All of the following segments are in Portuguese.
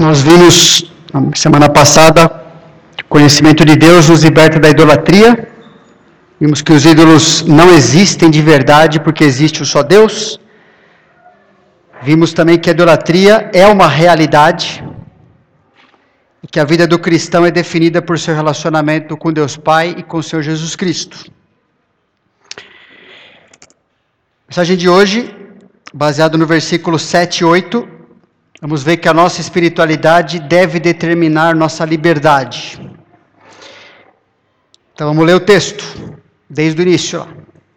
Nós vimos na semana passada conhecimento de Deus nos liberta da idolatria. Vimos que os ídolos não existem de verdade porque existe o só Deus. Vimos também que a idolatria é uma realidade e que a vida do cristão é definida por seu relacionamento com Deus Pai e com o Senhor Jesus Cristo. A mensagem de hoje, baseado no versículo 7 e 8, Vamos ver que a nossa espiritualidade deve determinar nossa liberdade. Então vamos ler o texto, desde o início.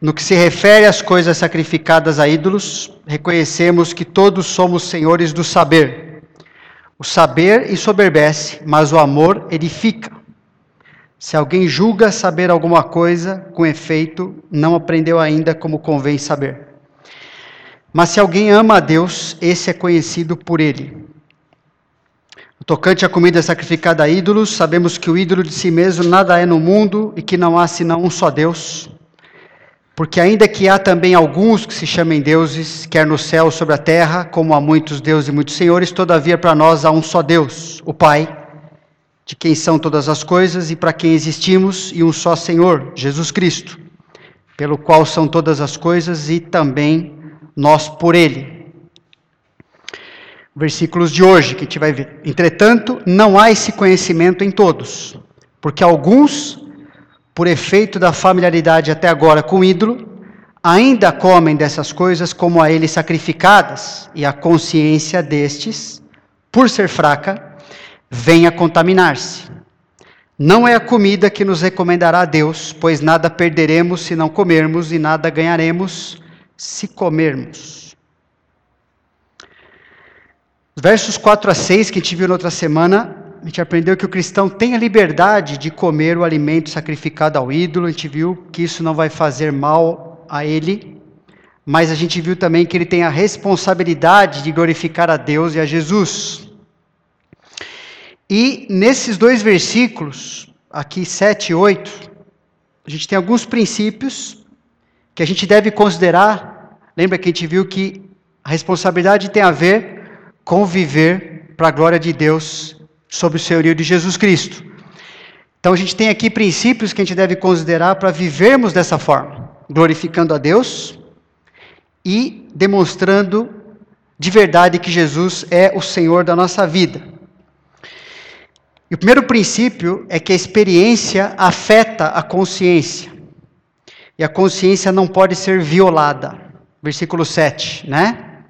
No que se refere às coisas sacrificadas a ídolos, reconhecemos que todos somos senhores do saber. O saber ensoberbece, mas o amor edifica. Se alguém julga saber alguma coisa, com efeito, não aprendeu ainda como convém saber. Mas se alguém ama a Deus, esse é conhecido por ele. No tocante à comida sacrificada a ídolos, sabemos que o ídolo de si mesmo nada é no mundo e que não há senão um só Deus. Porque ainda que há também alguns que se chamem deuses, quer no céu sobre a terra, como há muitos deuses e muitos senhores, todavia para nós há um só Deus, o Pai, de quem são todas as coisas e para quem existimos, e um só Senhor, Jesus Cristo, pelo qual são todas as coisas e também nós por ele. Versículos de hoje que a gente vai ver. Entretanto, não há esse conhecimento em todos, porque alguns, por efeito da familiaridade até agora com o ídolo, ainda comem dessas coisas como a ele sacrificadas, e a consciência destes, por ser fraca, vem a contaminar-se. Não é a comida que nos recomendará a Deus, pois nada perderemos se não comermos e nada ganharemos se comermos. Os versos 4 a 6 que a gente viu na outra semana, a gente aprendeu que o cristão tem a liberdade de comer o alimento sacrificado ao ídolo, a gente viu que isso não vai fazer mal a ele, mas a gente viu também que ele tem a responsabilidade de glorificar a Deus e a Jesus. E nesses dois versículos, aqui 7 e 8, a gente tem alguns princípios que a gente deve considerar. Lembra que a gente viu que a responsabilidade tem a ver com viver para a glória de Deus sob o senhorio de Jesus Cristo. Então a gente tem aqui princípios que a gente deve considerar para vivermos dessa forma, glorificando a Deus e demonstrando de verdade que Jesus é o Senhor da nossa vida. E o primeiro princípio é que a experiência afeta a consciência e a consciência não pode ser violada. Versículo 7, né?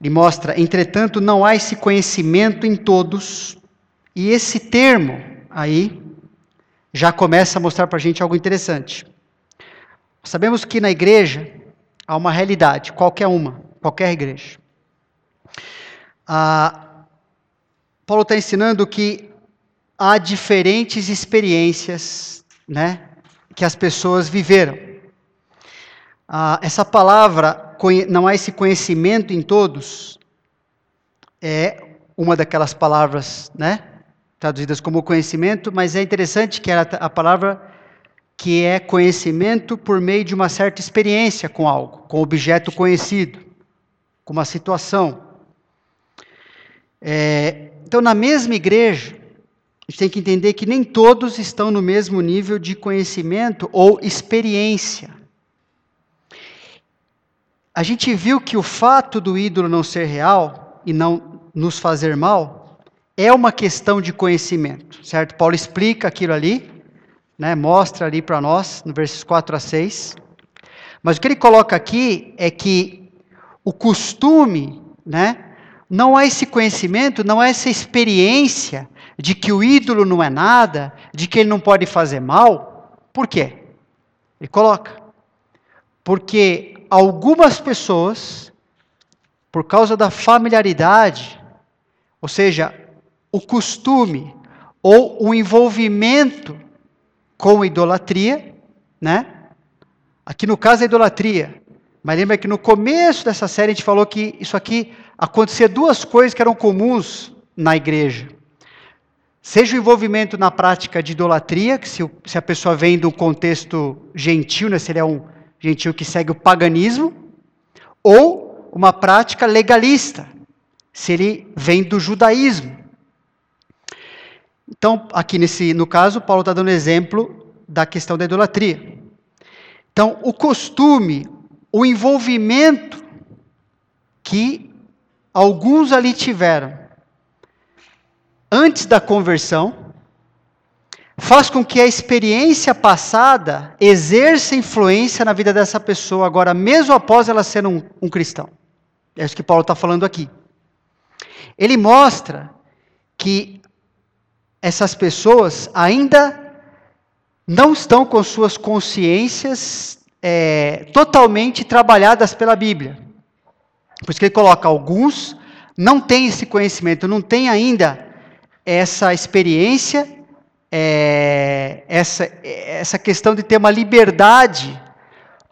Ele mostra, entretanto, não há esse conhecimento em todos, e esse termo aí já começa a mostrar para a gente algo interessante. Sabemos que na igreja há uma realidade, qualquer uma, qualquer igreja. Ah, Paulo está ensinando que há diferentes experiências, né? que as pessoas viveram. Ah, essa palavra, não há esse conhecimento em todos, é uma daquelas palavras, né? Traduzidas como conhecimento, mas é interessante que é a palavra que é conhecimento por meio de uma certa experiência com algo, com objeto conhecido, com uma situação. É, então, na mesma igreja, a gente tem que entender que nem todos estão no mesmo nível de conhecimento ou experiência. A gente viu que o fato do ídolo não ser real e não nos fazer mal é uma questão de conhecimento, certo? Paulo explica aquilo ali, né, mostra ali para nós, no versos 4 a 6. Mas o que ele coloca aqui é que o costume, né, não há esse conhecimento, não há essa experiência de que o ídolo não é nada, de que ele não pode fazer mal. Por quê? Ele coloca. Porque algumas pessoas, por causa da familiaridade, ou seja, o costume ou o envolvimento com idolatria, né? Aqui no caso é idolatria. Mas lembra que no começo dessa série a gente falou que isso aqui acontecia duas coisas que eram comuns na igreja. Seja o envolvimento na prática de idolatria, que se, se a pessoa vem do contexto gentil, né, se ele é um gentil que segue o paganismo, ou uma prática legalista, se ele vem do judaísmo. Então, aqui nesse, no caso, Paulo está dando exemplo da questão da idolatria. Então, o costume, o envolvimento que alguns ali tiveram antes da conversão, faz com que a experiência passada exerça influência na vida dessa pessoa, agora, mesmo após ela ser um, um cristão. É isso que Paulo está falando aqui. Ele mostra que essas pessoas ainda não estão com suas consciências é, totalmente trabalhadas pela Bíblia. Por isso que ele coloca alguns não têm esse conhecimento, não têm ainda essa experiência é, essa, essa questão de ter uma liberdade.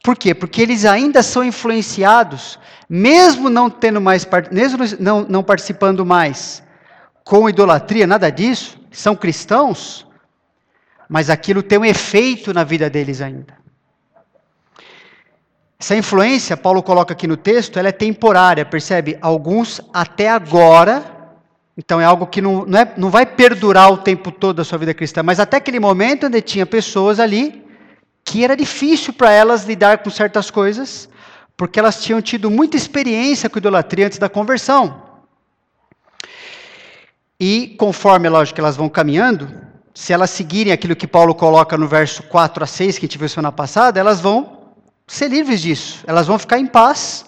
Por quê? Porque eles ainda são influenciados, mesmo não tendo mais, mesmo não, não participando mais com idolatria, nada disso, são cristãos, mas aquilo tem um efeito na vida deles ainda. Essa influência, Paulo coloca aqui no texto, ela é temporária, percebe? Alguns até agora então é algo que não, não, é, não vai perdurar o tempo todo da sua vida cristã, mas até aquele momento onde tinha pessoas ali que era difícil para elas lidar com certas coisas, porque elas tinham tido muita experiência com idolatria antes da conversão. E conforme, lógico, elas vão caminhando, se elas seguirem aquilo que Paulo coloca no verso 4 a 6, que a gente viu semana passada, elas vão ser livres disso. Elas vão ficar em paz,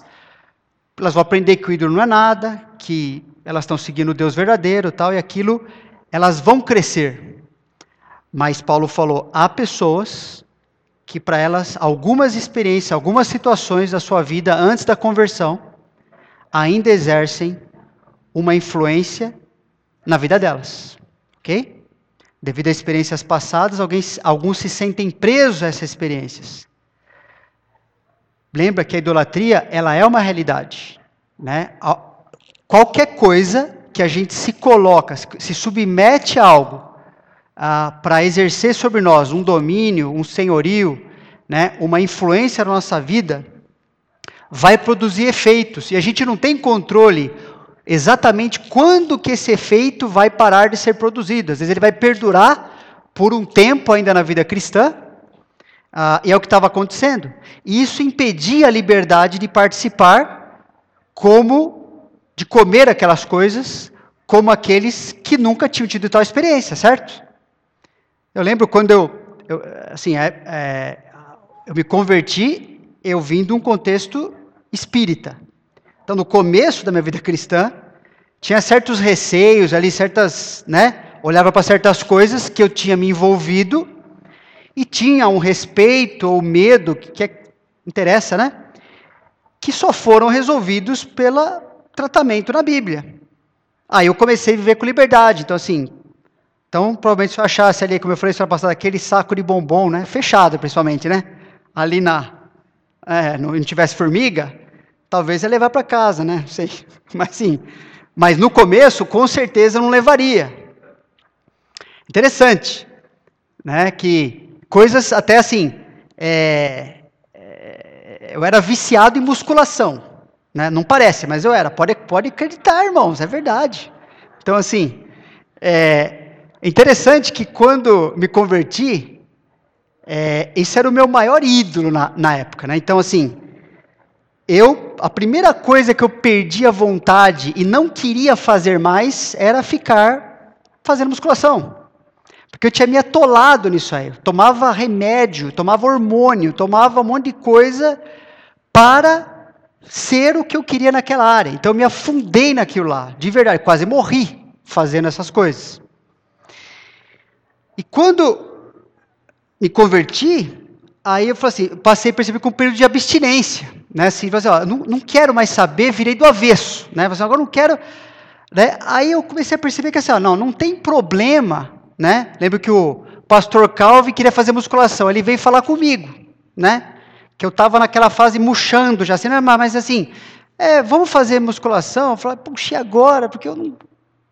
elas vão aprender que o ídolo não é nada, que elas estão seguindo o Deus verdadeiro, tal, e aquilo, elas vão crescer. Mas Paulo falou, há pessoas que para elas algumas experiências, algumas situações da sua vida antes da conversão ainda exercem uma influência na vida delas, ok? Devido a experiências passadas, alguns, alguns se sentem presos a essas experiências. Lembra que a idolatria, ela é uma realidade, né? Qualquer coisa que a gente se coloca, se submete a algo ah, para exercer sobre nós um domínio, um senhorio, né, uma influência na nossa vida, vai produzir efeitos. E a gente não tem controle exatamente quando que esse efeito vai parar de ser produzido. Às vezes ele vai perdurar por um tempo ainda na vida cristã, ah, e é o que estava acontecendo. E isso impedia a liberdade de participar como de comer aquelas coisas como aqueles que nunca tinham tido tal experiência, certo? Eu lembro quando eu, eu assim, é, é, eu me converti, eu vim de um contexto espírita. Então, no começo da minha vida cristã, tinha certos receios ali, certas, né? Olhava para certas coisas que eu tinha me envolvido e tinha um respeito ou medo que, que é, interessa, né? Que só foram resolvidos pela tratamento na Bíblia. Aí eu comecei a viver com liberdade. Então, assim, então provavelmente se eu achasse ali, como eu falei semana passada, aquele saco de bombom, né? Fechado, principalmente, né? Ali na. É, não tivesse formiga, talvez ia levar para casa, né? Não sei. Mas sim. Mas no começo, com certeza, não levaria. Interessante, né? Que coisas até assim. É, é, eu era viciado em musculação. Né? Não parece, mas eu era. Pode, pode acreditar, irmãos, é verdade. Então, assim, é interessante que quando me converti, é, esse era o meu maior ídolo na, na época. Né? Então, assim, eu, a primeira coisa que eu perdi a vontade e não queria fazer mais era ficar fazendo musculação. Porque eu tinha me atolado nisso aí. Eu tomava remédio, tomava hormônio, tomava um monte de coisa para ser o que eu queria naquela área. Então eu me afundei naquilo lá, de verdade, quase morri fazendo essas coisas. E quando me converti, aí eu falei assim, passei a perceber com um período de abstinência, né? Assim, assim ó, não, não quero mais saber, virei do avesso, né? Assim, agora não quero, né? Aí eu comecei a perceber que assim, ó, não, não tem problema, né? Lembro que o pastor Calvi queria fazer musculação, ele veio falar comigo, né? Que eu estava naquela fase murchando já, assim, mas assim, é, vamos fazer musculação? Eu falei, puxa, agora? Porque eu não,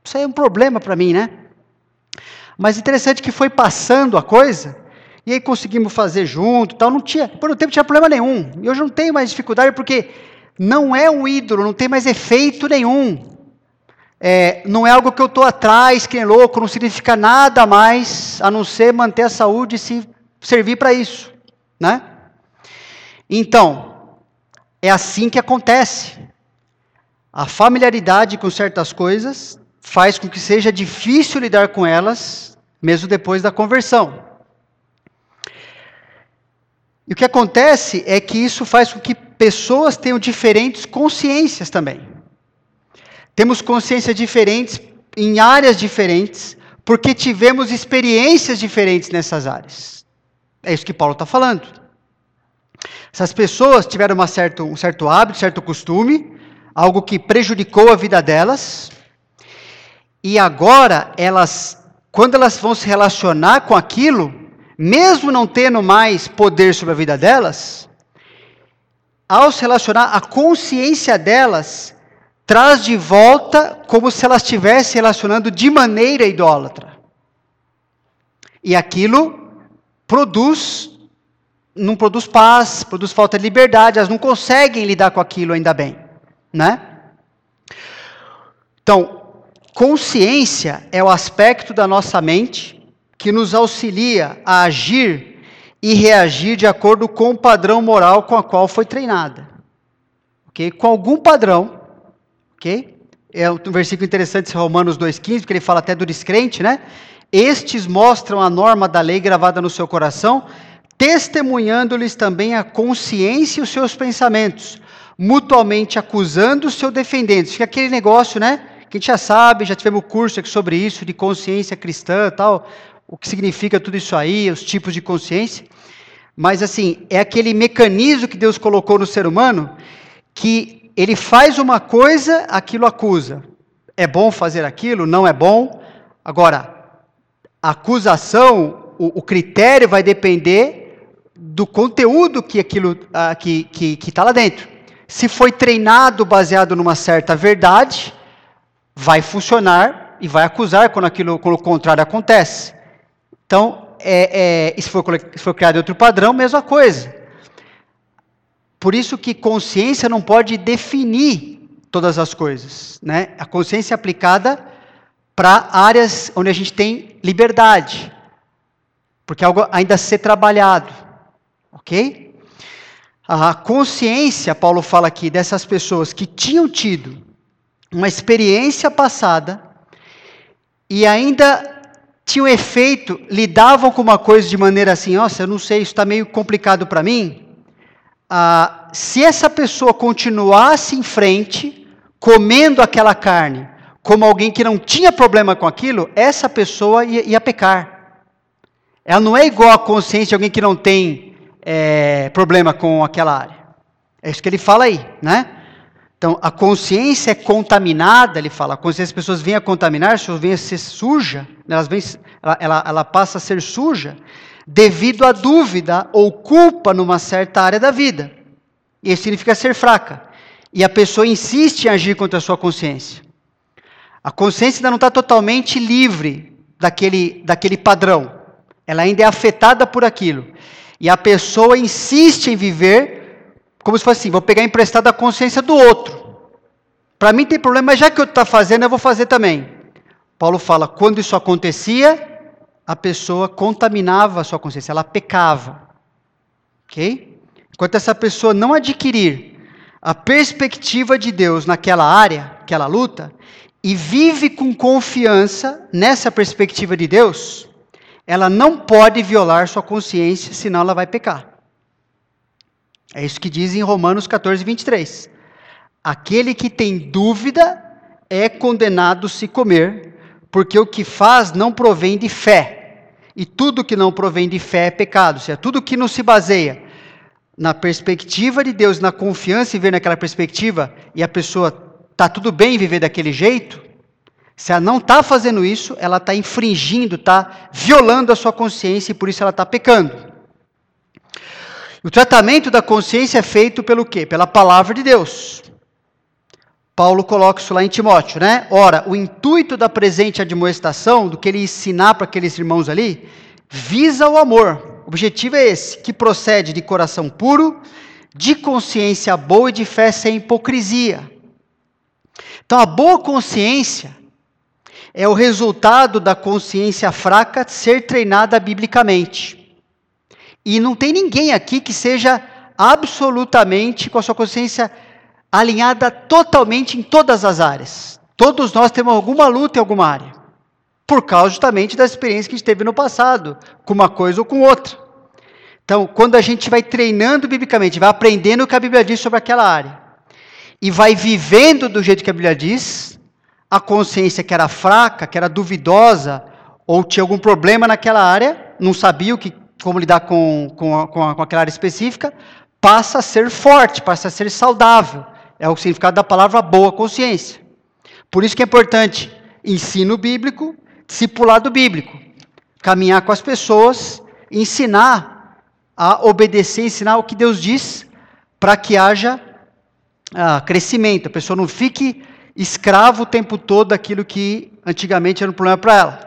isso aí é um problema para mim, né? Mas interessante que foi passando a coisa, e aí conseguimos fazer junto, tal, não tinha, por um tempo tinha problema nenhum. E hoje não tenho mais dificuldade porque não é um ídolo, não tem mais efeito nenhum. é, não é algo que eu estou atrás, que é louco, não significa nada mais a não ser manter a saúde e se servir para isso, né? Então, é assim que acontece. A familiaridade com certas coisas faz com que seja difícil lidar com elas, mesmo depois da conversão. E o que acontece é que isso faz com que pessoas tenham diferentes consciências também. Temos consciências diferentes em áreas diferentes, porque tivemos experiências diferentes nessas áreas. É isso que Paulo está falando. Essas pessoas tiveram uma certo, um certo hábito, certo costume, algo que prejudicou a vida delas, e agora elas, quando elas vão se relacionar com aquilo, mesmo não tendo mais poder sobre a vida delas, ao se relacionar, a consciência delas traz de volta como se ela estivesse relacionando de maneira idólatra. E aquilo produz, não produz paz, produz falta de liberdade, elas não conseguem lidar com aquilo ainda bem, né? Então, consciência é o aspecto da nossa mente que nos auxilia a agir e reagir de acordo com o padrão moral com a qual foi treinada. OK? Com algum padrão Ok? É um versículo interessante, Romanos 2,15, porque ele fala até do descrente, né? Estes mostram a norma da lei gravada no seu coração, testemunhando-lhes também a consciência e os seus pensamentos, mutuamente acusando o seu defendente. Fica aquele negócio, né? Que a gente já sabe, já tivemos curso aqui sobre isso, de consciência cristã tal, o que significa tudo isso aí, os tipos de consciência. Mas, assim, é aquele mecanismo que Deus colocou no ser humano que ele faz uma coisa, aquilo acusa. É bom fazer aquilo? Não é bom? Agora, a acusação, o, o critério vai depender do conteúdo que aquilo uh, que que está lá dentro. Se foi treinado baseado numa certa verdade, vai funcionar e vai acusar quando aquilo, quando o contrário acontece. Então, é, é, se, for, se for criado outro padrão, mesma coisa. Por isso que consciência não pode definir todas as coisas, né? A consciência é aplicada para áreas onde a gente tem liberdade, porque é algo ainda a ser trabalhado, ok? A consciência, Paulo fala aqui, dessas pessoas que tinham tido uma experiência passada e ainda tinham efeito, lidavam com uma coisa de maneira assim, nossa, eu não sei, isso está meio complicado para mim, ah, se essa pessoa continuasse em frente, comendo aquela carne, como alguém que não tinha problema com aquilo, essa pessoa ia, ia pecar. Ela não é igual à consciência de alguém que não tem é, problema com aquela área. É isso que ele fala aí, né? Então, a consciência é contaminada, ele fala, a consciência das pessoas vêm a contaminar, as pessoas vêm a ser suja, elas vêm, ela, ela, ela passa a ser suja, devido à dúvida ou culpa numa certa área da vida. Isso significa ser fraca. E a pessoa insiste em agir contra a sua consciência. A consciência ainda não está totalmente livre daquele, daquele padrão. Ela ainda é afetada por aquilo. E a pessoa insiste em viver como se fosse assim: vou pegar emprestado a consciência do outro. Para mim tem problema, mas já que eu estou fazendo, eu vou fazer também. Paulo fala: quando isso acontecia, a pessoa contaminava a sua consciência, ela pecava. Ok? Enquanto essa pessoa não adquirir a perspectiva de Deus naquela área, aquela luta, e vive com confiança nessa perspectiva de Deus, ela não pode violar sua consciência, senão ela vai pecar. É isso que diz em Romanos 14, 23. Aquele que tem dúvida é condenado se comer, porque o que faz não provém de fé. E tudo que não provém de fé é pecado. Ou seja, tudo que não se baseia na perspectiva de Deus, na confiança em ver naquela perspectiva, e a pessoa está tudo bem viver daquele jeito, se ela não está fazendo isso, ela está infringindo, está violando a sua consciência e por isso ela está pecando. O tratamento da consciência é feito pelo quê? Pela palavra de Deus. Paulo coloca isso lá em Timóteo, né? Ora, o intuito da presente admoestação, do que ele ensinar para aqueles irmãos ali, visa o amor. O objetivo é esse, que procede de coração puro, de consciência boa e de fé sem hipocrisia. Então, a boa consciência é o resultado da consciência fraca ser treinada biblicamente. E não tem ninguém aqui que seja absolutamente com a sua consciência alinhada totalmente em todas as áreas. Todos nós temos alguma luta em alguma área, por causa justamente da experiência que a gente teve no passado, com uma coisa ou com outra. Então, quando a gente vai treinando biblicamente, vai aprendendo o que a Bíblia diz sobre aquela área, e vai vivendo do jeito que a Bíblia diz, a consciência que era fraca, que era duvidosa, ou tinha algum problema naquela área, não sabia o que, como lidar com, com, com, com aquela área específica, passa a ser forte, passa a ser saudável. É o significado da palavra boa consciência. Por isso que é importante ensino bíblico, discipulado bíblico. Caminhar com as pessoas, ensinar a obedecer, ensinar o que Deus diz, para que haja ah, crescimento. A pessoa não fique escravo o tempo todo daquilo que antigamente era um problema para ela.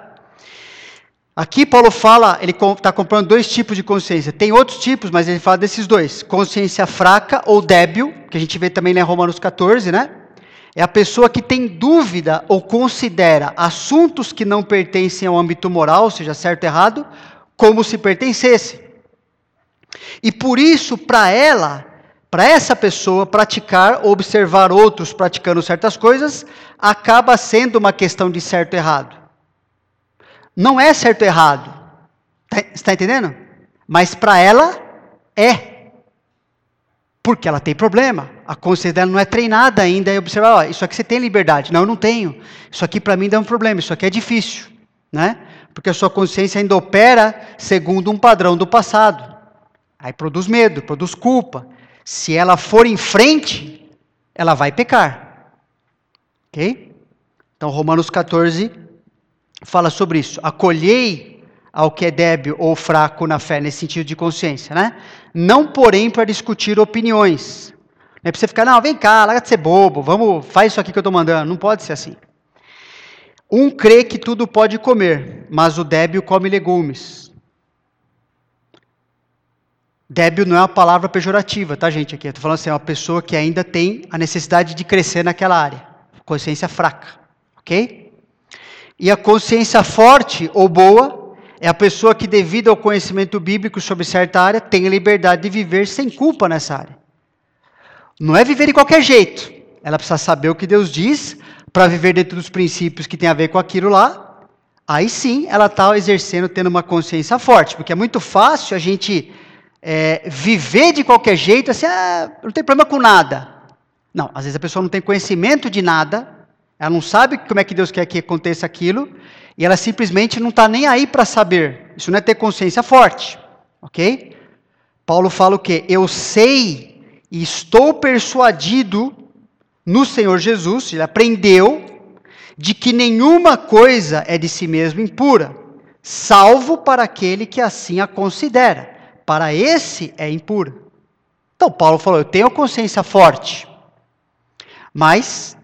Aqui Paulo fala, ele está comprando dois tipos de consciência. Tem outros tipos, mas ele fala desses dois: consciência fraca ou débil, que a gente vê também em Romanos 14, né? É a pessoa que tem dúvida ou considera assuntos que não pertencem ao âmbito moral, seja certo ou errado, como se pertencesse. E por isso, para ela, para essa pessoa, praticar ou observar outros praticando certas coisas acaba sendo uma questão de certo ou errado. Não é certo ou errado. Tá, está entendendo? Mas para ela é. Porque ela tem problema. A consciência dela não é treinada ainda. E observar, ó, isso aqui você tem liberdade. Não, eu não tenho. Isso aqui para mim dá um problema. Isso aqui é difícil. Né? Porque a sua consciência ainda opera segundo um padrão do passado. Aí produz medo, produz culpa. Se ela for em frente, ela vai pecar. Ok? Então, Romanos 14 fala sobre isso. Acolhei ao que é débil ou fraco na fé, nesse sentido de consciência, né? Não, porém, para discutir opiniões. Não é para você ficar, não, vem cá, larga de ser bobo, vamos, faz isso aqui que eu estou mandando. Não pode ser assim. Um crê que tudo pode comer, mas o débil come legumes. Débil não é uma palavra pejorativa, tá, gente? Aqui, estou falando assim, é uma pessoa que ainda tem a necessidade de crescer naquela área. Consciência fraca, ok? E a consciência forte ou boa é a pessoa que, devido ao conhecimento bíblico sobre certa área, tem a liberdade de viver sem culpa nessa área. Não é viver de qualquer jeito. Ela precisa saber o que Deus diz para viver dentro dos princípios que tem a ver com aquilo lá. Aí sim, ela está exercendo, tendo uma consciência forte, porque é muito fácil a gente é, viver de qualquer jeito, assim, ah, não tem problema com nada. Não, às vezes a pessoa não tem conhecimento de nada, ela não sabe como é que Deus quer que aconteça aquilo, e ela simplesmente não está nem aí para saber. Isso não é ter consciência forte, ok? Paulo fala o quê? Eu sei e estou persuadido no Senhor Jesus, ele aprendeu, de que nenhuma coisa é de si mesmo impura, salvo para aquele que assim a considera. Para esse é impura. Então Paulo falou: eu tenho consciência forte, mas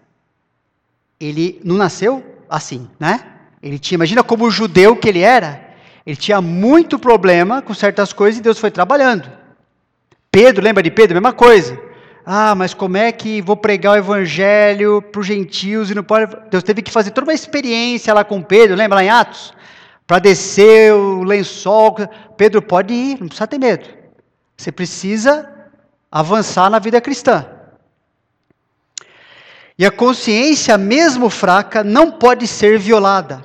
ele não nasceu assim, né? Ele tinha, imagina como judeu que ele era, ele tinha muito problema com certas coisas e Deus foi trabalhando. Pedro, lembra de Pedro? Mesma coisa. Ah, mas como é que vou pregar o evangelho para os gentios e não pode. Deus teve que fazer toda uma experiência lá com Pedro, lembra lá em Atos? Para descer o lençol. Pedro, pode ir, não precisa ter medo. Você precisa avançar na vida cristã. E a consciência, mesmo fraca, não pode ser violada,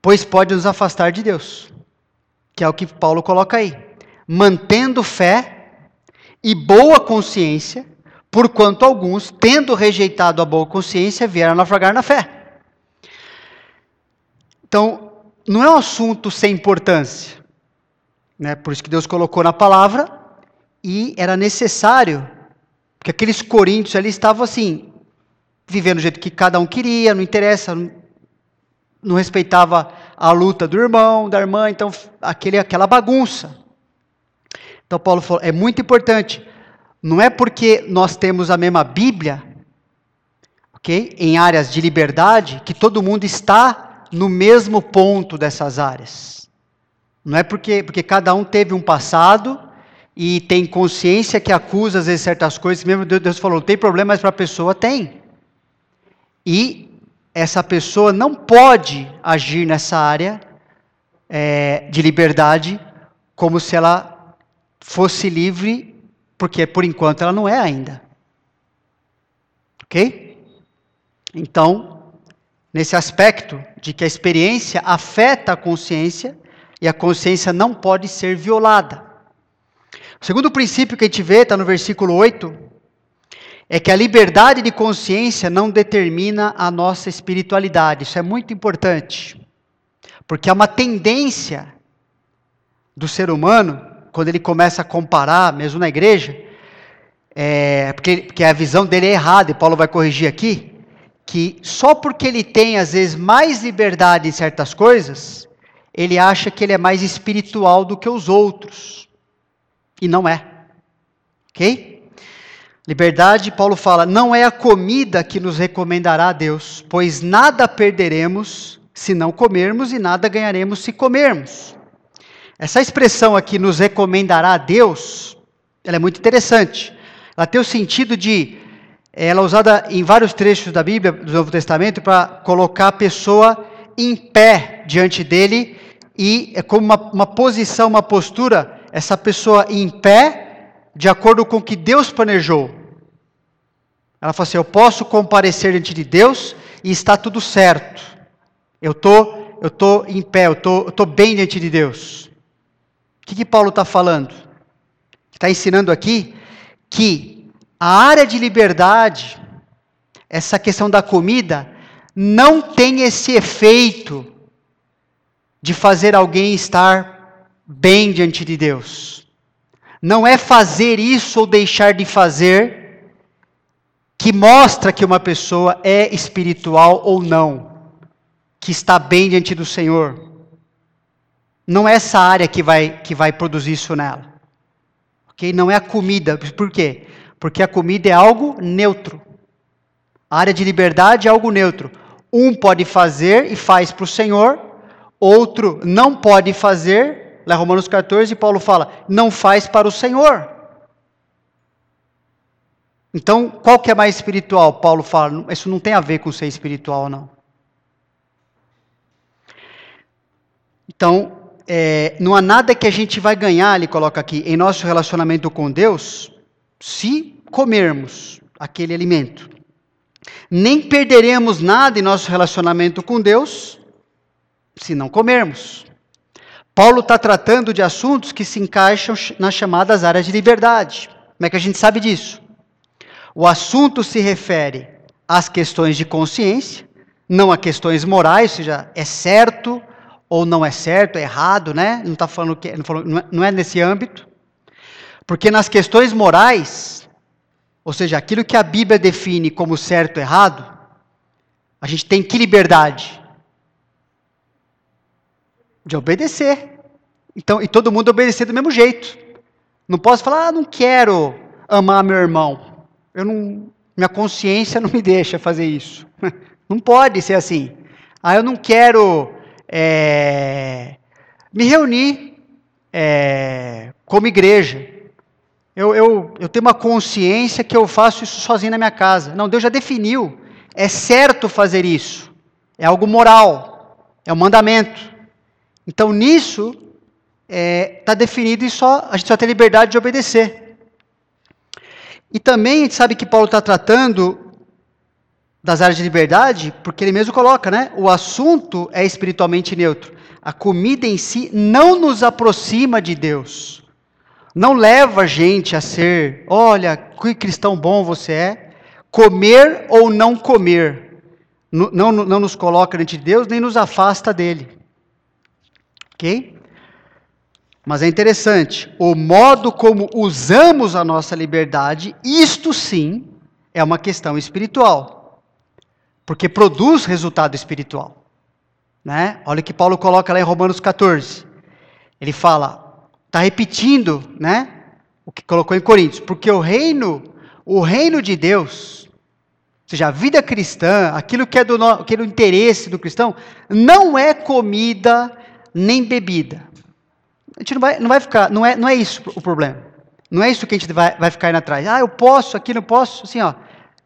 pois pode nos afastar de Deus, que é o que Paulo coloca aí. Mantendo fé e boa consciência, porquanto alguns, tendo rejeitado a boa consciência, vieram naufragar na fé. Então, não é um assunto sem importância, né? por isso que Deus colocou na palavra, e era necessário porque aqueles coríntios ali estavam assim, vivendo do jeito que cada um queria, não interessa, não, não respeitava a luta do irmão, da irmã, então aquele, aquela bagunça. Então Paulo falou, é muito importante, não é porque nós temos a mesma Bíblia, ok, em áreas de liberdade, que todo mundo está no mesmo ponto dessas áreas. Não é porque, porque cada um teve um passado, e tem consciência que acusa às vezes certas coisas, mesmo Deus falou, tem problema, mas para a pessoa tem. E essa pessoa não pode agir nessa área é, de liberdade como se ela fosse livre, porque por enquanto ela não é ainda. Ok? Então, nesse aspecto de que a experiência afeta a consciência e a consciência não pode ser violada. O segundo princípio que a gente vê, está no versículo 8, é que a liberdade de consciência não determina a nossa espiritualidade. Isso é muito importante. Porque é uma tendência do ser humano, quando ele começa a comparar, mesmo na igreja, é, porque, porque a visão dele é errada, e Paulo vai corrigir aqui, que só porque ele tem, às vezes, mais liberdade em certas coisas, ele acha que ele é mais espiritual do que os outros. E não é. Ok? Liberdade, Paulo fala, não é a comida que nos recomendará a Deus, pois nada perderemos se não comermos e nada ganharemos se comermos. Essa expressão aqui, nos recomendará a Deus, ela é muito interessante. Ela tem o sentido de, ela é usada em vários trechos da Bíblia, do Novo Testamento, para colocar a pessoa em pé diante dele, e é como uma, uma posição, uma postura, essa pessoa em pé, de acordo com o que Deus planejou. Ela falou assim: Eu posso comparecer diante de Deus e está tudo certo. Eu tô, eu tô em pé, eu tô, eu tô bem diante de Deus. O que, que Paulo está falando? Está ensinando aqui que a área de liberdade, essa questão da comida, não tem esse efeito de fazer alguém estar bem diante de Deus não é fazer isso ou deixar de fazer que mostra que uma pessoa é espiritual ou não, que está bem diante do Senhor. Não é essa área que vai, que vai produzir isso nela. ok? Não é a comida. Por quê? Porque a comida é algo neutro. A área de liberdade é algo neutro. Um pode fazer e faz para o Senhor, outro não pode fazer Lá Romanos 14, Paulo fala: não faz para o Senhor. Então, qual que é mais espiritual? Paulo fala: isso não tem a ver com ser espiritual, não. Então, é, não há nada que a gente vai ganhar, ele coloca aqui, em nosso relacionamento com Deus, se comermos aquele alimento. Nem perderemos nada em nosso relacionamento com Deus se não comermos. Paulo está tratando de assuntos que se encaixam nas chamadas áreas de liberdade. Como é que a gente sabe disso? O assunto se refere às questões de consciência, não a questões morais, ou seja, é certo ou não é certo, é errado, né? Não está falando que não, é, não é nesse âmbito. Porque nas questões morais, ou seja, aquilo que a Bíblia define como certo e errado, a gente tem que liberdade? de obedecer. Então, e todo mundo obedecer do mesmo jeito. Não posso falar, ah, não quero amar meu irmão. Eu não, minha consciência não me deixa fazer isso. Não pode ser assim. Ah, eu não quero é, me reunir é, como igreja. Eu, eu, eu tenho uma consciência que eu faço isso sozinho na minha casa. Não, Deus já definiu. É certo fazer isso. É algo moral. É um mandamento. Então, nisso, está é, tá definido e só, a gente só tem liberdade de obedecer. E também a gente sabe que Paulo está tratando das áreas de liberdade, porque ele mesmo coloca, né? O assunto é espiritualmente neutro. A comida em si não nos aproxima de Deus. Não leva a gente a ser, olha, que cristão bom você é. Comer ou não comer. Não, não, nos coloca diante de Deus, nem nos afasta dele. Ok? Mas é interessante, o modo como usamos a nossa liberdade, isto sim é uma questão espiritual. Porque produz resultado espiritual. Né? Olha o que Paulo coloca lá em Romanos 14. Ele fala, está repetindo, né? O que colocou em Coríntios, porque o reino, o reino de Deus, ou seja, a vida cristã, aquilo que é do, que é do interesse do cristão, não é comida nem bebida. A gente não vai, não vai ficar, não é, não é isso o problema. Não é isso que a gente vai, vai ficar indo atrás. Ah, eu posso, aqui não posso. Assim, ó,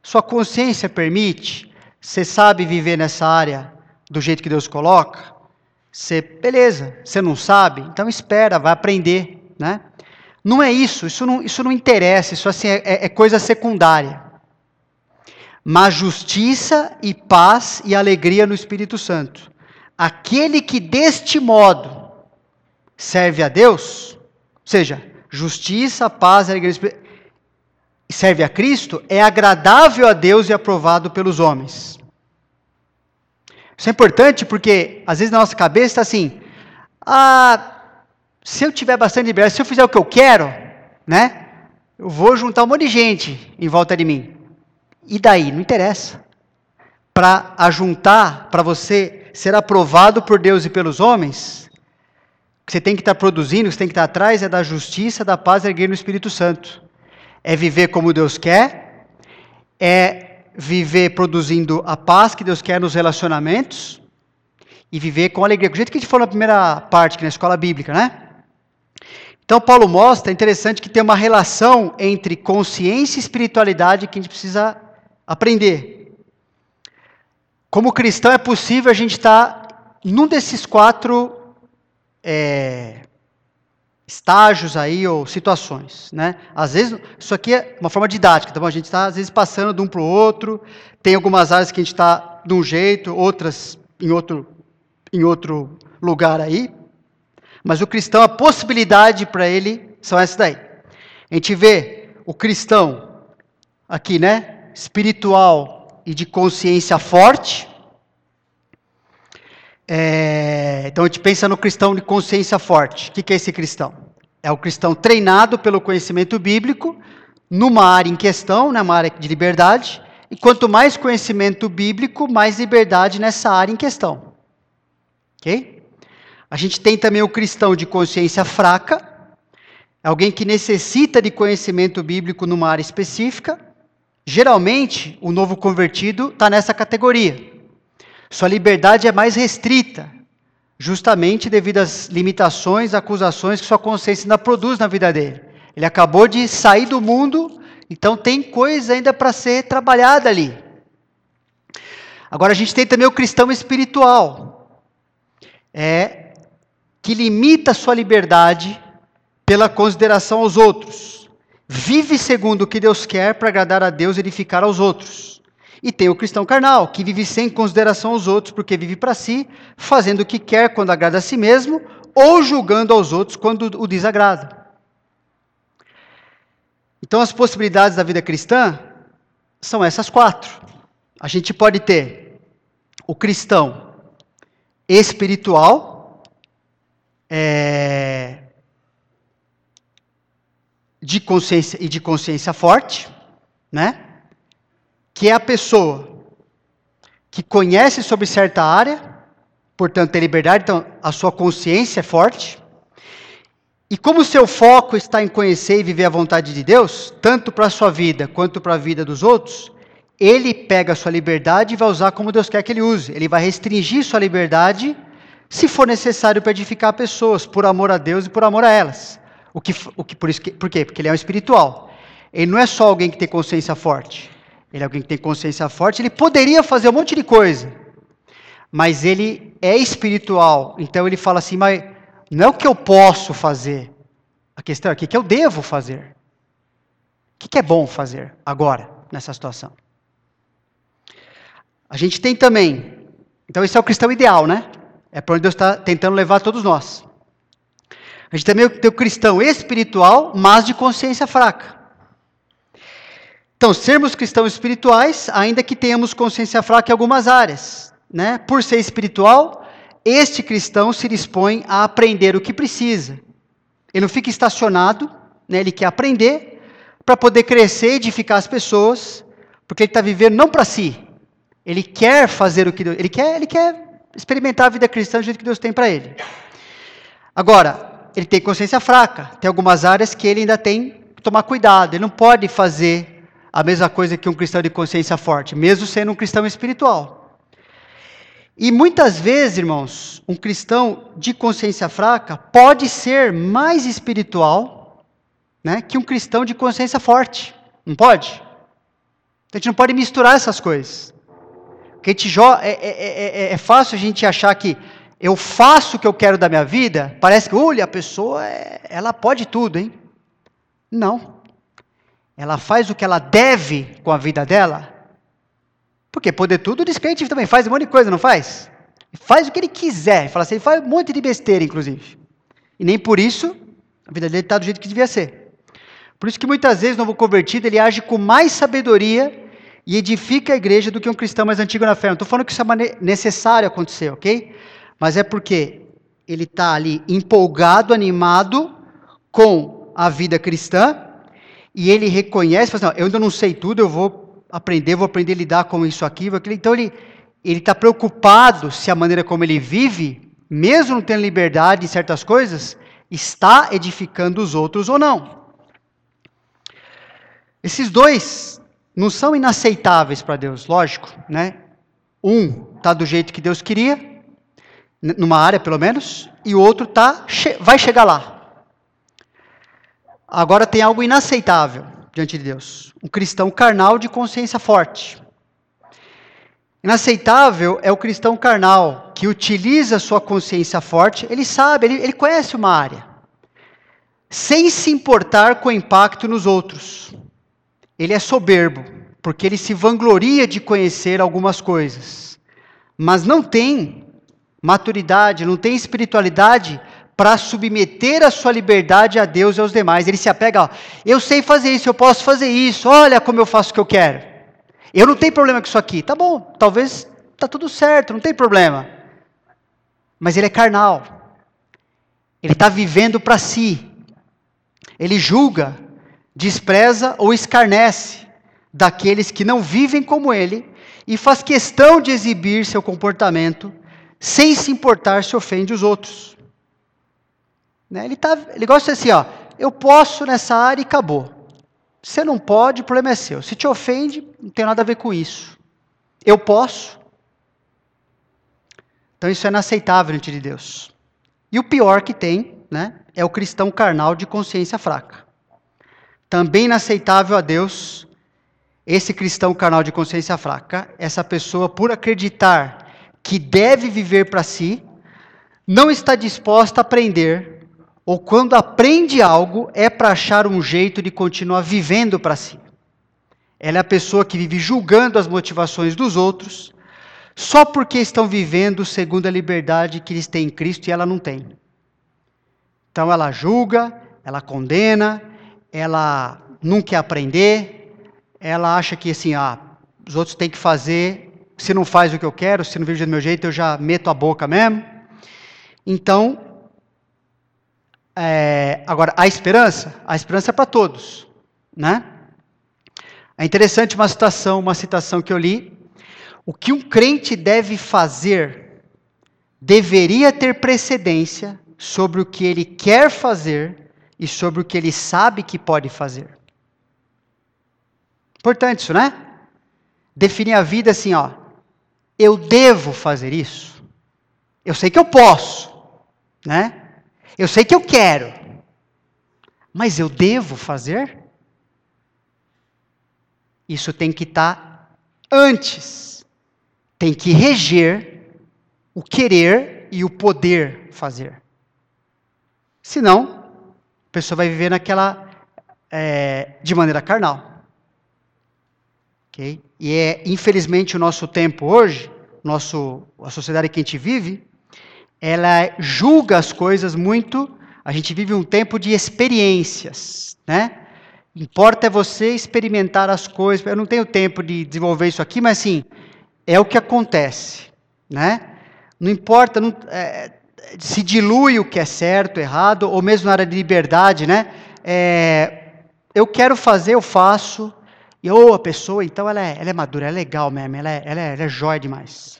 sua consciência permite, Você sabe viver nessa área do jeito que Deus coloca? Você, beleza, você não sabe? Então espera, vai aprender, né? Não é isso, isso não, isso não interessa, isso assim é, é, é coisa secundária. Mas justiça e paz e alegria no Espírito Santo. Aquele que deste modo serve a Deus, ou seja, justiça, paz e alegria no Espírito serve a Cristo, é agradável a Deus e aprovado pelos homens. Isso é importante porque, às vezes, na nossa cabeça está assim: ah, se eu tiver bastante liberdade, se eu fizer o que eu quero, né? Eu vou juntar um monte de gente em volta de mim. E daí? Não interessa. Para ajuntar, para você ser aprovado por Deus e pelos homens, o que você tem que estar tá produzindo, o que você tem que estar tá atrás é da justiça, da paz e igreja no Espírito Santo. É viver como Deus quer, é viver produzindo a paz que Deus quer nos relacionamentos e viver com alegria. Do jeito que a gente falou na primeira parte, aqui na escola bíblica, né? Então, Paulo mostra, é interessante que tem uma relação entre consciência e espiritualidade que a gente precisa aprender. Como cristão, é possível a gente estar em um desses quatro é, estágios aí, ou situações. Né? Às vezes, isso aqui é uma forma didática, tá bom? A gente está, às vezes, passando de um para o outro, tem algumas áreas que a gente está de um jeito, outras em outro, em outro lugar aí. Mas o cristão, a possibilidade para ele são essas daí. A gente vê o cristão aqui, né? Espiritual e de consciência forte. É, então a gente pensa no cristão de consciência forte. O que, que é esse cristão? É o cristão treinado pelo conhecimento bíblico numa área em questão, numa área de liberdade. E quanto mais conhecimento bíblico, mais liberdade nessa área em questão. Ok? A gente tem também o cristão de consciência fraca, alguém que necessita de conhecimento bíblico numa área específica. Geralmente, o novo convertido está nessa categoria. Sua liberdade é mais restrita, justamente devido às limitações, acusações que sua consciência ainda produz na vida dele. Ele acabou de sair do mundo, então tem coisa ainda para ser trabalhada ali. Agora a gente tem também o cristão espiritual. É que limita sua liberdade pela consideração aos outros. Vive segundo o que Deus quer para agradar a Deus e edificar aos outros. E tem o cristão carnal, que vive sem consideração aos outros, porque vive para si, fazendo o que quer quando agrada a si mesmo, ou julgando aos outros quando o desagrada. Então, as possibilidades da vida cristã são essas quatro. A gente pode ter o cristão espiritual, é, de consciência e de consciência forte, né? Que é a pessoa que conhece sobre certa área, portanto tem liberdade, então a sua consciência é forte. E como o seu foco está em conhecer e viver a vontade de Deus, tanto para a sua vida quanto para a vida dos outros, ele pega a sua liberdade e vai usar como Deus quer que ele use. Ele vai restringir sua liberdade se for necessário para edificar pessoas, por amor a Deus e por amor a elas. O que, o que, por, isso que, por quê? Porque ele é um espiritual. Ele não é só alguém que tem consciência forte. Ele é alguém que tem consciência forte. Ele poderia fazer um monte de coisa. Mas ele é espiritual. Então ele fala assim: mas não é o que eu posso fazer. A questão é o que eu devo fazer. O que é bom fazer agora, nessa situação? A gente tem também. Então, esse é o cristão ideal, né? É para onde Deus está tentando levar todos nós. A gente também tem o cristão espiritual, mas de consciência fraca. Então, sermos cristãos espirituais, ainda que tenhamos consciência fraca em algumas áreas. Né? Por ser espiritual, este cristão se dispõe a aprender o que precisa. Ele não fica estacionado, né? ele quer aprender para poder crescer, edificar as pessoas, porque ele está vivendo não para si. Ele quer fazer o que Deus, ele quer, ele quer experimentar a vida cristã do jeito que Deus tem para ele. Agora, ele tem consciência fraca, tem algumas áreas que ele ainda tem que tomar cuidado, ele não pode fazer a mesma coisa que um cristão de consciência forte, mesmo sendo um cristão espiritual. E muitas vezes, irmãos, um cristão de consciência fraca pode ser mais espiritual né, que um cristão de consciência forte. Não pode? A gente não pode misturar essas coisas. Que a gente é, é, é, é, fácil a gente achar que eu faço o que eu quero da minha vida, parece que, olha, a pessoa, ela pode tudo, hein? Não. Ela faz o que ela deve com a vida dela. Porque poder tudo, o descrente também faz um monte de coisa, não faz? Faz o que ele quiser. Fala assim, ele faz um monte de besteira, inclusive. E nem por isso a vida dele está do jeito que devia ser. Por isso que muitas vezes o novo convertido ele age com mais sabedoria e edifica a igreja do que um cristão mais antigo na fé. Não estou falando que isso é necessário acontecer, ok? Mas é porque ele está ali empolgado, animado com a vida cristã e ele reconhece, fala assim, eu ainda não sei tudo, eu vou aprender, vou aprender a lidar com isso aqui. Então ele ele está preocupado se a maneira como ele vive, mesmo não tendo liberdade em certas coisas, está edificando os outros ou não. Esses dois não são inaceitáveis para Deus, lógico, né? Um está do jeito que Deus queria, numa área pelo menos, e o outro tá, vai chegar lá. Agora tem algo inaceitável diante de Deus: um cristão carnal de consciência forte. Inaceitável é o cristão carnal que utiliza sua consciência forte, ele sabe, ele, ele conhece uma área, sem se importar com o impacto nos outros. Ele é soberbo, porque ele se vangloria de conhecer algumas coisas, mas não tem maturidade, não tem espiritualidade para submeter a sua liberdade a Deus e aos demais. Ele se apega, ó, eu sei fazer isso, eu posso fazer isso, olha como eu faço o que eu quero. Eu não tenho problema com isso aqui. Tá bom, talvez tá tudo certo, não tem problema. Mas ele é carnal. Ele está vivendo para si. Ele julga, despreza ou escarnece daqueles que não vivem como ele e faz questão de exibir seu comportamento sem se importar se ofende os outros. Né? Ele, tá, ele gosta assim, ó, eu posso nessa área e acabou. Você não pode, o problema é seu. Se te ofende, não tem nada a ver com isso. Eu posso. Então isso é inaceitável diante de Deus. E o pior que tem, né, é o cristão carnal de consciência fraca. Também inaceitável a Deus esse cristão carnal de consciência fraca, essa pessoa por acreditar que deve viver para si, não está disposta a aprender ou quando aprende algo, é para achar um jeito de continuar vivendo para si. Ela é a pessoa que vive julgando as motivações dos outros, só porque estão vivendo segundo a liberdade que eles têm em Cristo e ela não tem. Então ela julga, ela condena, ela não quer aprender, ela acha que assim, ah, os outros têm que fazer, se não faz o que eu quero, se não vive do meu jeito, eu já meto a boca mesmo. Então, é, agora, a esperança, a esperança é para todos, né? É interessante uma citação, uma citação que eu li. O que um crente deve fazer deveria ter precedência sobre o que ele quer fazer e sobre o que ele sabe que pode fazer. Importante isso, né? Definir a vida assim, ó. Eu devo fazer isso. Eu sei que eu posso, né? Eu sei que eu quero, mas eu devo fazer? Isso tem que estar tá antes, tem que reger o querer e o poder fazer. Senão, a pessoa vai viver naquela, é, de maneira carnal. Okay? E é, infelizmente, o nosso tempo hoje, nosso, a sociedade que a gente vive, ela julga as coisas muito. A gente vive um tempo de experiências, né? Importa é você experimentar as coisas. Eu não tenho tempo de desenvolver isso aqui, mas assim, é o que acontece, né? Não importa, não, é, se dilui o que é certo, errado, ou mesmo na área de liberdade, né? É, eu quero fazer, eu faço. E ou oh, a pessoa, então, ela é, ela é madura, é legal mesmo, ela é, ela é, ela é jóia demais.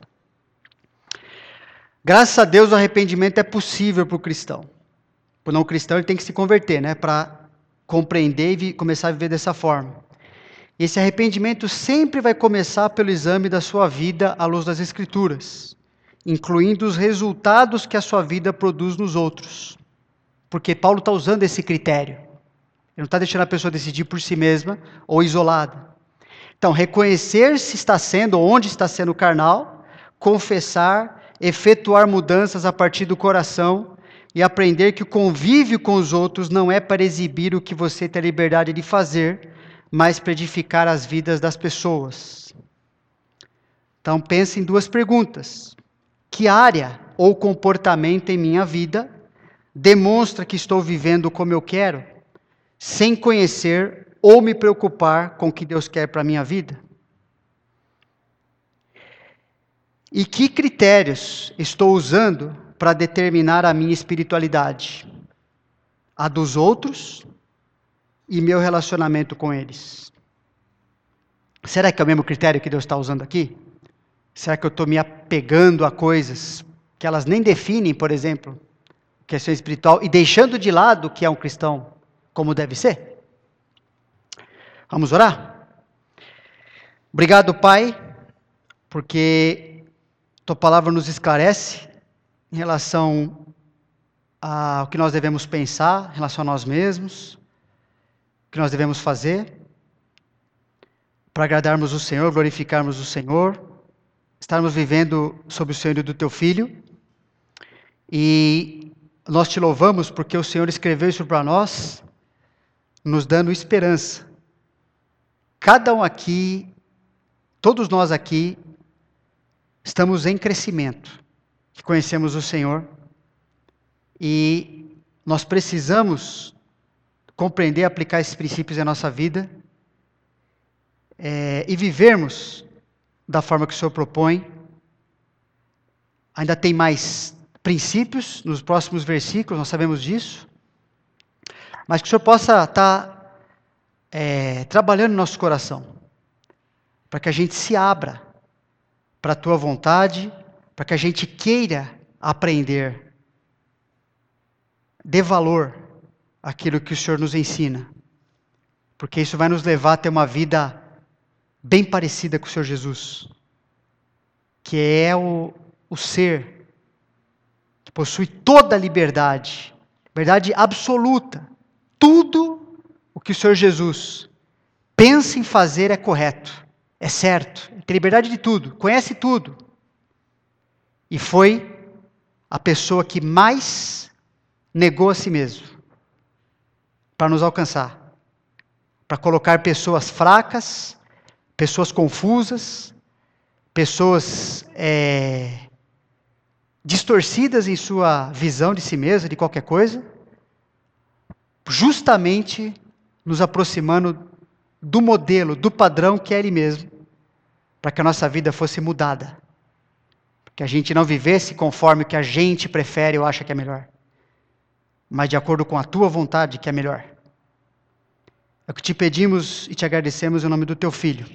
Graças a Deus o arrependimento é possível para o cristão. Para o não cristão ele tem que se converter, né, para compreender e começar a viver dessa forma. Esse arrependimento sempre vai começar pelo exame da sua vida à luz das Escrituras, incluindo os resultados que a sua vida produz nos outros. Porque Paulo está usando esse critério. Ele não está deixando a pessoa decidir por si mesma ou isolada. Então, reconhecer se está sendo, onde está sendo carnal, confessar, efetuar mudanças a partir do coração e aprender que o convívio com os outros não é para exibir o que você tem a liberdade de fazer, mas para edificar as vidas das pessoas. Então, pense em duas perguntas: que área ou comportamento em minha vida demonstra que estou vivendo como eu quero, sem conhecer ou me preocupar com o que Deus quer para a minha vida? E que critérios estou usando para determinar a minha espiritualidade? A dos outros e meu relacionamento com eles? Será que é o mesmo critério que Deus está usando aqui? Será que eu estou me apegando a coisas que elas nem definem, por exemplo, o que ser espiritual, e deixando de lado o que é um cristão como deve ser? Vamos orar? Obrigado, Pai, porque tua palavra nos esclarece em relação ao que nós devemos pensar, em relação a nós mesmos, o que nós devemos fazer para agradarmos o Senhor, glorificarmos o Senhor, estarmos vivendo sob o Senhor do teu Filho. E nós te louvamos porque o Senhor escreveu isso para nós, nos dando esperança Cada um aqui, todos nós aqui, estamos em crescimento, que conhecemos o Senhor, e nós precisamos compreender aplicar esses princípios em nossa vida é, e vivermos da forma que o Senhor propõe. Ainda tem mais princípios nos próximos versículos, nós sabemos disso, mas que o Senhor possa estar é, trabalhando no nosso coração, para que a gente se abra para a tua vontade, para que a gente queira aprender, dê valor àquilo que o Senhor nos ensina, porque isso vai nos levar a ter uma vida bem parecida com o Senhor Jesus, que é o, o ser que possui toda a liberdade, verdade absoluta, tudo o que o Senhor Jesus pensa em fazer é correto, é certo, tem liberdade de tudo, conhece tudo. E foi a pessoa que mais negou a si mesmo para nos alcançar, para colocar pessoas fracas, pessoas confusas, pessoas é, distorcidas em sua visão de si mesma, de qualquer coisa, justamente nos aproximando do modelo, do padrão que é Ele mesmo, para que a nossa vida fosse mudada. Que a gente não vivesse conforme o que a gente prefere ou acha que é melhor, mas de acordo com a tua vontade que é melhor. É o que te pedimos e te agradecemos em nome do teu Filho.